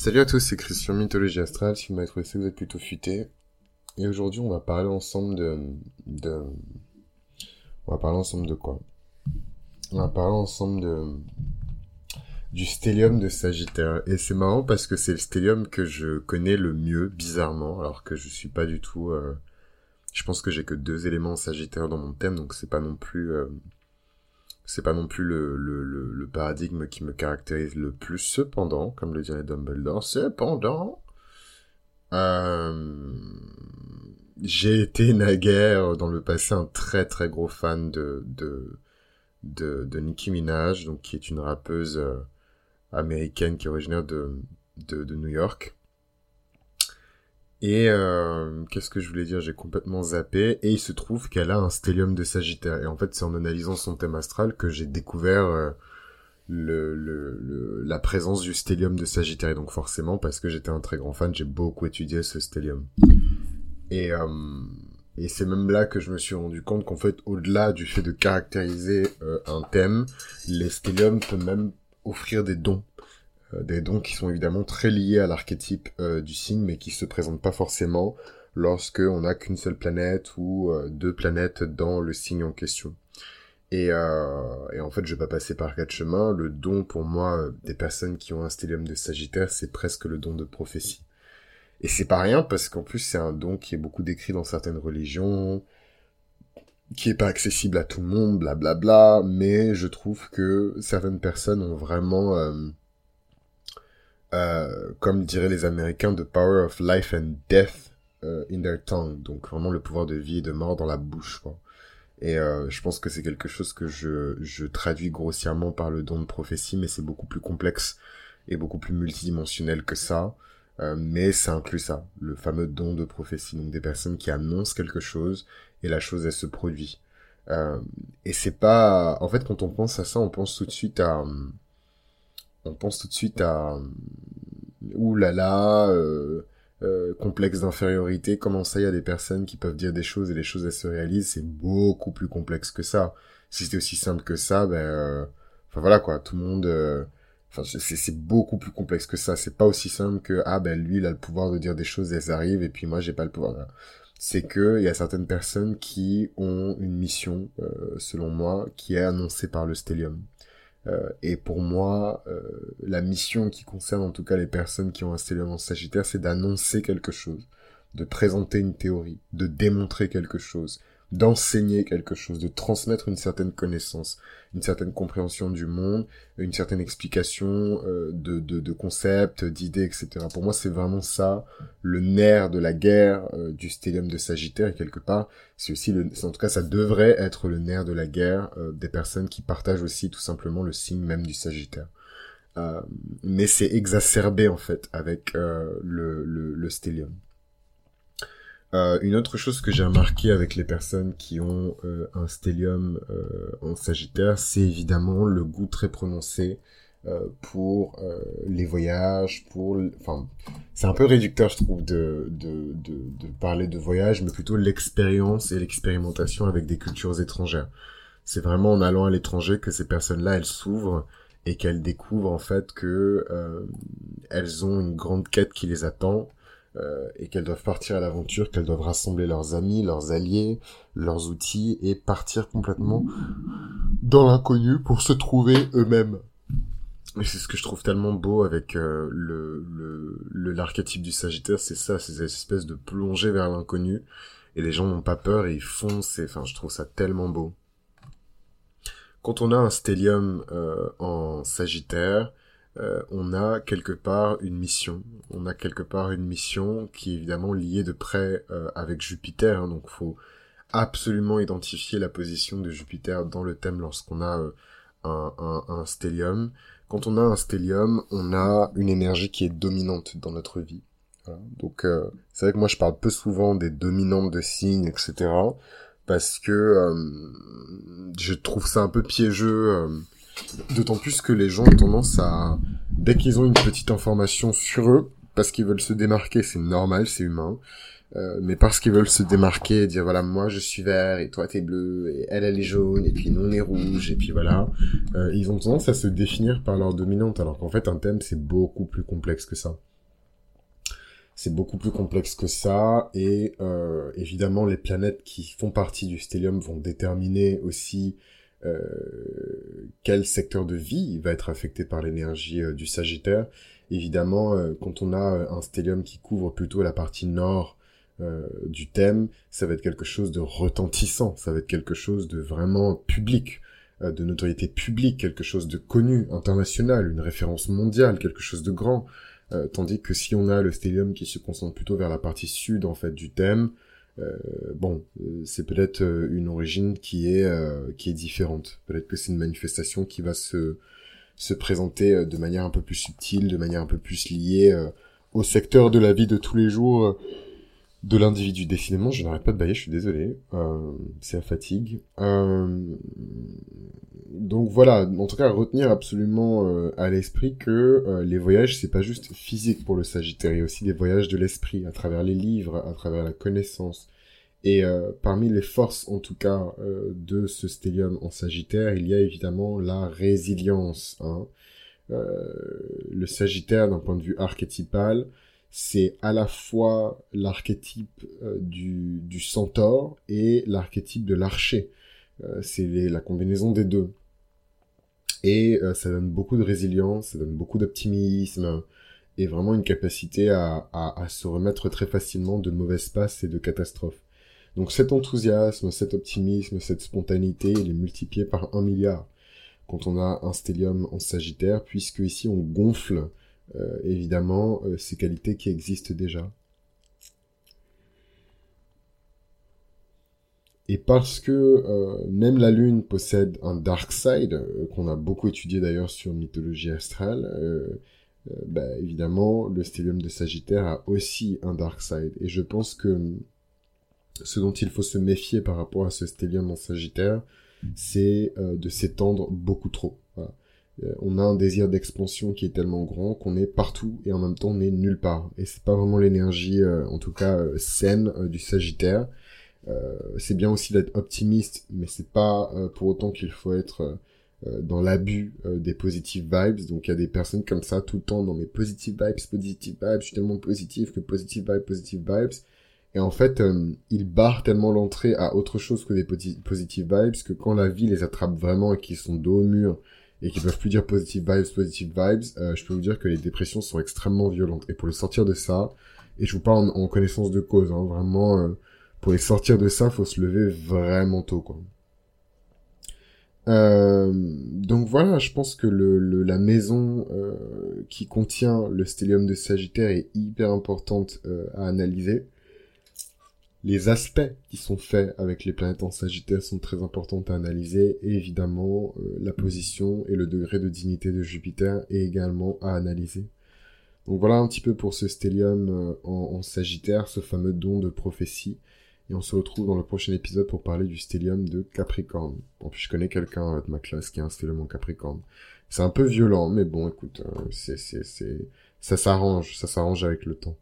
Salut à tous, c'est Christian Mythologie Astrale. Si vous m'avez trouvé ça, vous êtes plutôt futé. Et aujourd'hui, on va parler ensemble de, de, on va parler ensemble de quoi? On va parler ensemble de, du stellium de Sagittaire. Et c'est marrant parce que c'est le stellium que je connais le mieux, bizarrement, alors que je suis pas du tout, euh, je pense que j'ai que deux éléments Sagittaire dans mon thème, donc c'est pas non plus, euh, c'est pas non plus le, le, le, paradigme qui me caractérise le plus. Cependant, comme le dirait Dumbledore, cependant, euh, j'ai été naguère dans le passé un très très gros fan de de Nicki Minaj, donc qui est une rappeuse euh, américaine qui est originaire de New York. Et euh, qu'est-ce que je voulais dire? J'ai complètement zappé. Et il se trouve qu'elle a un stellium de Sagittaire. Et en fait, c'est en analysant son thème astral que j'ai découvert euh, la présence du stellium de Sagittaire. Et donc forcément, parce que j'étais un très grand fan, j'ai beaucoup étudié ce stellium. Et, euh, et c'est même là que je me suis rendu compte qu'en fait, au-delà du fait de caractériser un thème, les stelliums peuvent même offrir des dons des dons qui sont évidemment très liés à l'archétype euh, du signe, mais qui se présentent pas forcément lorsque on n'a qu'une seule planète ou euh, deux planètes dans le signe en question. Et, et, en fait, je vais pas passer par quatre chemins. Le don, pour moi, des personnes qui ont un stellium de Sagittaire, c'est presque le don de prophétie. Et c'est pas rien parce qu'en plus, c'est un don qui est beaucoup décrit dans certaines religions, qui est pas accessible à tout le monde, blablabla. Bla bla, mais je trouve que certaines personnes ont vraiment euh, comme diraient les Américains, the power of life and death uh, in their tongue. Donc vraiment le pouvoir de vie et de mort dans la bouche. Quoi. Et euh, je pense que c'est quelque chose que je, je traduis grossièrement par le don de prophétie, mais c'est beaucoup plus complexe et beaucoup plus multidimensionnel que ça. Euh, mais ça inclut ça, le fameux don de prophétie, donc des personnes qui annoncent quelque chose et la chose elle se produit. Euh, et c'est pas, en fait, quand on pense à ça, on pense tout de suite à, on pense tout de suite à ouh là là, euh, euh, complexe d'infériorité. Comment ça, y a des personnes qui peuvent dire des choses et les choses elles se réalisent. C'est beaucoup plus complexe que ça. Si c'était aussi simple que ça, ben, euh, enfin voilà quoi, tout le monde. Euh, enfin, c'est beaucoup plus complexe que ça. C'est pas aussi simple que ah ben lui il a le pouvoir de dire des choses, elles arrivent et puis moi j'ai pas le pouvoir. C'est que il y a certaines personnes qui ont une mission, selon moi, qui est annoncée par le stellium. Euh, et pour moi, euh, la mission qui concerne en tout cas les personnes qui ont un stellium Sagittaire, c'est d'annoncer quelque chose, de présenter une théorie, de démontrer quelque chose, d'enseigner quelque chose, de transmettre une certaine connaissance, une certaine compréhension du monde, une certaine explication euh, de, de, de, concepts, d'idées, etc. Pour moi, c'est vraiment ça, le nerf de la guerre euh, du stellium de Sagittaire, et quelque part, c'est aussi, le, en tout cas, ça devrait être le nerf de la guerre euh, des personnes qui partagent aussi tout simplement le signe même du Sagittaire. mais c'est exacerbé, en fait, avec le, le, le stellium. Euh, une autre chose que j'ai remarqué avec les personnes qui ont euh, un stellium euh, en Sagittaire, c'est évidemment le goût très prononcé pour les voyages, pour, enfin, c'est un peu réducteur, je trouve, de, de, de, de parler de voyage, mais plutôt l'expérience et l'expérimentation avec des cultures étrangères. C'est vraiment en allant à l'étranger que ces personnes-là, elles s'ouvrent et qu'elles découvrent en fait que elles ont une grande quête qui les attend euh, et qu'elles doivent partir à l'aventure, qu'elles doivent rassembler leurs amis, leurs alliés, leurs outils et partir complètement dans l'inconnu pour se trouver eux-mêmes. Et c'est ce que je trouve tellement beau avec euh, le le l'archétype du Sagittaire, c'est ça, c'est cette espèce de plongée vers l'inconnu et les gens n'ont pas peur et ils foncent. Enfin, je trouve ça tellement beau. Quand on a un stellium euh, en Sagittaire, euh, on a quelque part une mission. On a quelque part une mission qui est évidemment liée de près euh, avec Jupiter. Hein, donc faut absolument identifier la position de Jupiter dans le thème lorsqu'on a euh, un, un, un stellium. Quand on a un stellium, on a une énergie qui est dominante dans notre vie. Donc c'est vrai que moi je parle peu souvent des dominantes de signes, etc. Parce que je trouve ça un peu piégeux D'autant plus que les gens ont tendance à, dès qu'ils ont une petite information sur eux, parce qu'ils veulent se démarquer, c'est normal, c'est humain, euh, mais parce qu'ils veulent se démarquer et dire voilà moi je suis vert et toi t'es bleu et elle elle est jaune et puis nous on est rouge et puis voilà euh, ils ont tendance à se définir par leur dominante alors qu'en fait un thème c'est beaucoup plus complexe que ça. C'est beaucoup plus complexe que ça, et euh, évidemment, les planètes qui font partie du stellium vont déterminer aussi euh, quel secteur de vie va être affecté par l'énergie du Sagittaire? Évidemment, quand on a un stellium qui couvre plutôt la partie nord du thème, ça va être quelque chose de retentissant, ça va être quelque chose de vraiment public. Euh, de notoriété publique, quelque chose de connu, international, une référence mondiale, quelque chose de grand. Euh, tandis que si on a le stellium qui se concentre plutôt vers la partie sud en fait du thème, euh, bon, c'est peut-être une origine qui est qui est différente. Peut-être que c'est une manifestation qui va se se présenter de manière un peu plus subtile, de manière un peu plus liée au secteur de la vie de tous les jours de l'individu. Décidément, je n'arrête pas de bailler, je suis désolé. Euh, c'est la fatigue. Euh, donc voilà, en tout cas, retenir absolument euh, à l'esprit que les voyages, c'est pas juste physique pour le Sagittaire, il y a aussi des voyages de l'esprit, à travers les livres, à travers la connaissance. Et parmi les forces, en tout cas, de ce stellium en Sagittaire, il y a évidemment la résilience. Hein. le Sagittaire, d'un point de vue archétypal, c'est à la fois l'archétype euh, du, centaure et l'archétype de l'archer. Euh, c'est la combinaison des deux. Et euh, ça donne beaucoup de résilience, ça donne beaucoup d'optimisme et vraiment une capacité à, à, se remettre très facilement de mauvaises passes et de catastrophes. Donc cet enthousiasme, cet optimisme, cette spontanéité, il est multiplié par un milliard quand on a un stellium en Sagittaire, puisque ici on gonfle euh, évidemment euh, ces qualités qui existent déjà. Et parce que euh, même la Lune possède un dark side, qu'on a beaucoup étudié d'ailleurs sur mythologie astrale, bah, évidemment, le stellium de Sagittaire a aussi un dark side. Et je pense que ce dont il faut se méfier par rapport à ce stellium en Sagittaire, c'est de s'étendre beaucoup trop. Euh, on a un désir d'expansion qui est tellement grand qu'on est partout et en même temps on est nulle part. Et c'est pas vraiment l'énergie, euh, en tout cas euh, saine, du Sagittaire. C'est bien aussi d'être optimiste, mais c'est pas pour autant qu'il faut être dans l'abus des positive vibes. Donc il y a des personnes comme ça tout le temps dans mes positive vibes, positive vibes, je suis tellement positif que positive vibes, positive vibes. Et en fait, ils barrent tellement l'entrée à autre chose que des positive vibes que quand la vie les attrape vraiment et qu'ils sont dos au mur et qui peuvent plus dire positive vibes, positive vibes, euh, je peux vous dire que les dépressions sont extrêmement violentes. Et pour le sortir de ça, et je vous parle en, connaissance de cause, hein, vraiment, euh, pour les sortir de ça, faut se lever vraiment tôt, quoi. Euh, donc voilà, je pense que le, la maison euh, qui contient le stellium de Sagittaire est hyper importante à analyser les aspects qui sont faits avec les planètes en Sagittaire sont très importants à analyser et évidemment euh, la position et le degré de dignité de Jupiter est également à analyser. Donc voilà un petit peu pour ce stellium euh, en, Sagittaire, ce fameux don de prophétie. Et on se retrouve dans le prochain épisode pour parler du stellium de Capricorne. En plus, je connais quelqu'un de ma classe qui a un stellium en Capricorne. C'est un peu violent, mais bon, écoute, euh, c'est, c'est, c'est, ça s'arrange, ça s'arrange avec le temps.